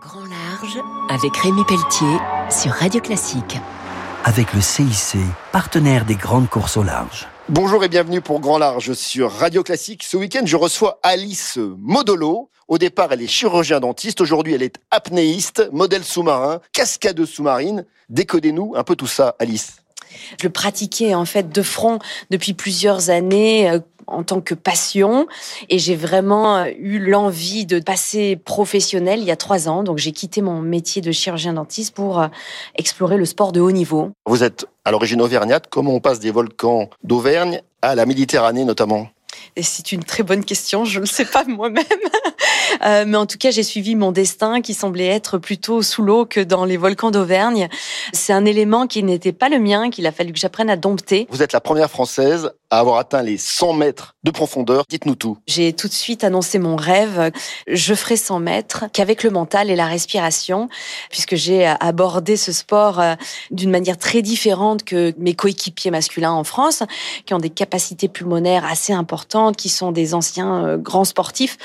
Grand Large avec Rémi Pelletier sur Radio Classique. Avec le CIC, partenaire des grandes courses au large. Bonjour et bienvenue pour Grand Large sur Radio Classique. Ce week-end, je reçois Alice Modolo. Au départ, elle est chirurgien dentiste. Aujourd'hui, elle est apnéiste, modèle sous-marin, cascadeuse sous-marine. Décodez-nous un peu tout ça, Alice. Je le pratiquais en fait de front depuis plusieurs années euh, en tant que passion et j'ai vraiment euh, eu l'envie de passer professionnel il y a trois ans. Donc j'ai quitté mon métier de chirurgien dentiste pour euh, explorer le sport de haut niveau. Vous êtes à l'origine auvergnate. Comment on passe des volcans d'Auvergne à la Méditerranée notamment? Et c'est une très bonne question, je ne le sais pas moi-même. Euh, mais en tout cas, j'ai suivi mon destin qui semblait être plutôt sous l'eau que dans les volcans d'Auvergne. C'est un élément qui n'était pas le mien, qu'il a fallu que j'apprenne à dompter. Vous êtes la première Française à avoir atteint les 100 mètres de profondeur. Dites-nous tout. J'ai tout de suite annoncé mon rêve. Je ferai 100 mètres qu'avec le mental et la respiration, puisque j'ai abordé ce sport euh, d'une manière très différente que mes coéquipiers masculins en France, qui ont des capacités pulmonaires assez importantes, qui sont des anciens euh, grands sportifs.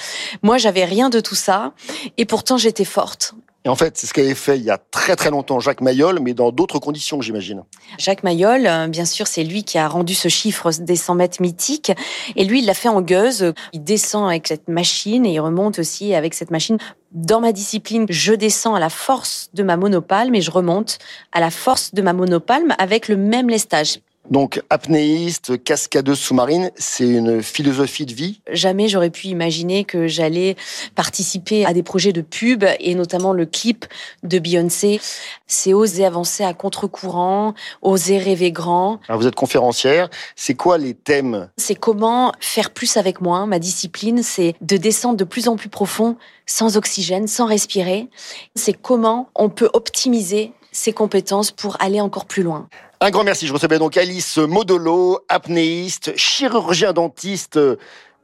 Moi, j'avais rien de tout ça, et pourtant j'étais forte. Et en fait, c'est ce qu'avait fait il y a très très longtemps Jacques Mayol, mais dans d'autres conditions, j'imagine. Jacques Mayol, euh, bien sûr, c'est lui qui a rendu ce chiffre des 100 mètres mythique. Et lui, il l'a fait en gueuse. Il descend avec cette machine et il remonte aussi avec cette machine. Dans ma discipline, je descends à la force de ma monopalme et je remonte à la force de ma monopalme avec le même lestage. Donc apnéiste, cascadeuse sous-marine, c'est une philosophie de vie? Jamais j'aurais pu imaginer que j'allais participer à des projets de pub et notamment le clip de Beyoncé. C'est oser avancer à contre-courant, oser rêver grand. Alors vous êtes conférencière, c'est quoi les thèmes? C'est comment faire plus avec moins. Ma discipline, c'est de descendre de plus en plus profond, sans oxygène, sans respirer. C'est comment on peut optimiser ses compétences pour aller encore plus loin. Un grand merci. Je recevais donc Alice Modolo, apnéiste, chirurgien dentiste,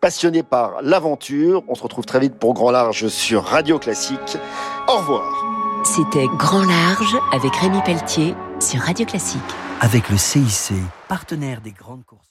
passionné par l'aventure. On se retrouve très vite pour Grand Large sur Radio Classique. Au revoir. C'était Grand Large avec Rémi Pelletier sur Radio Classique. Avec le CIC, partenaire des grandes courses.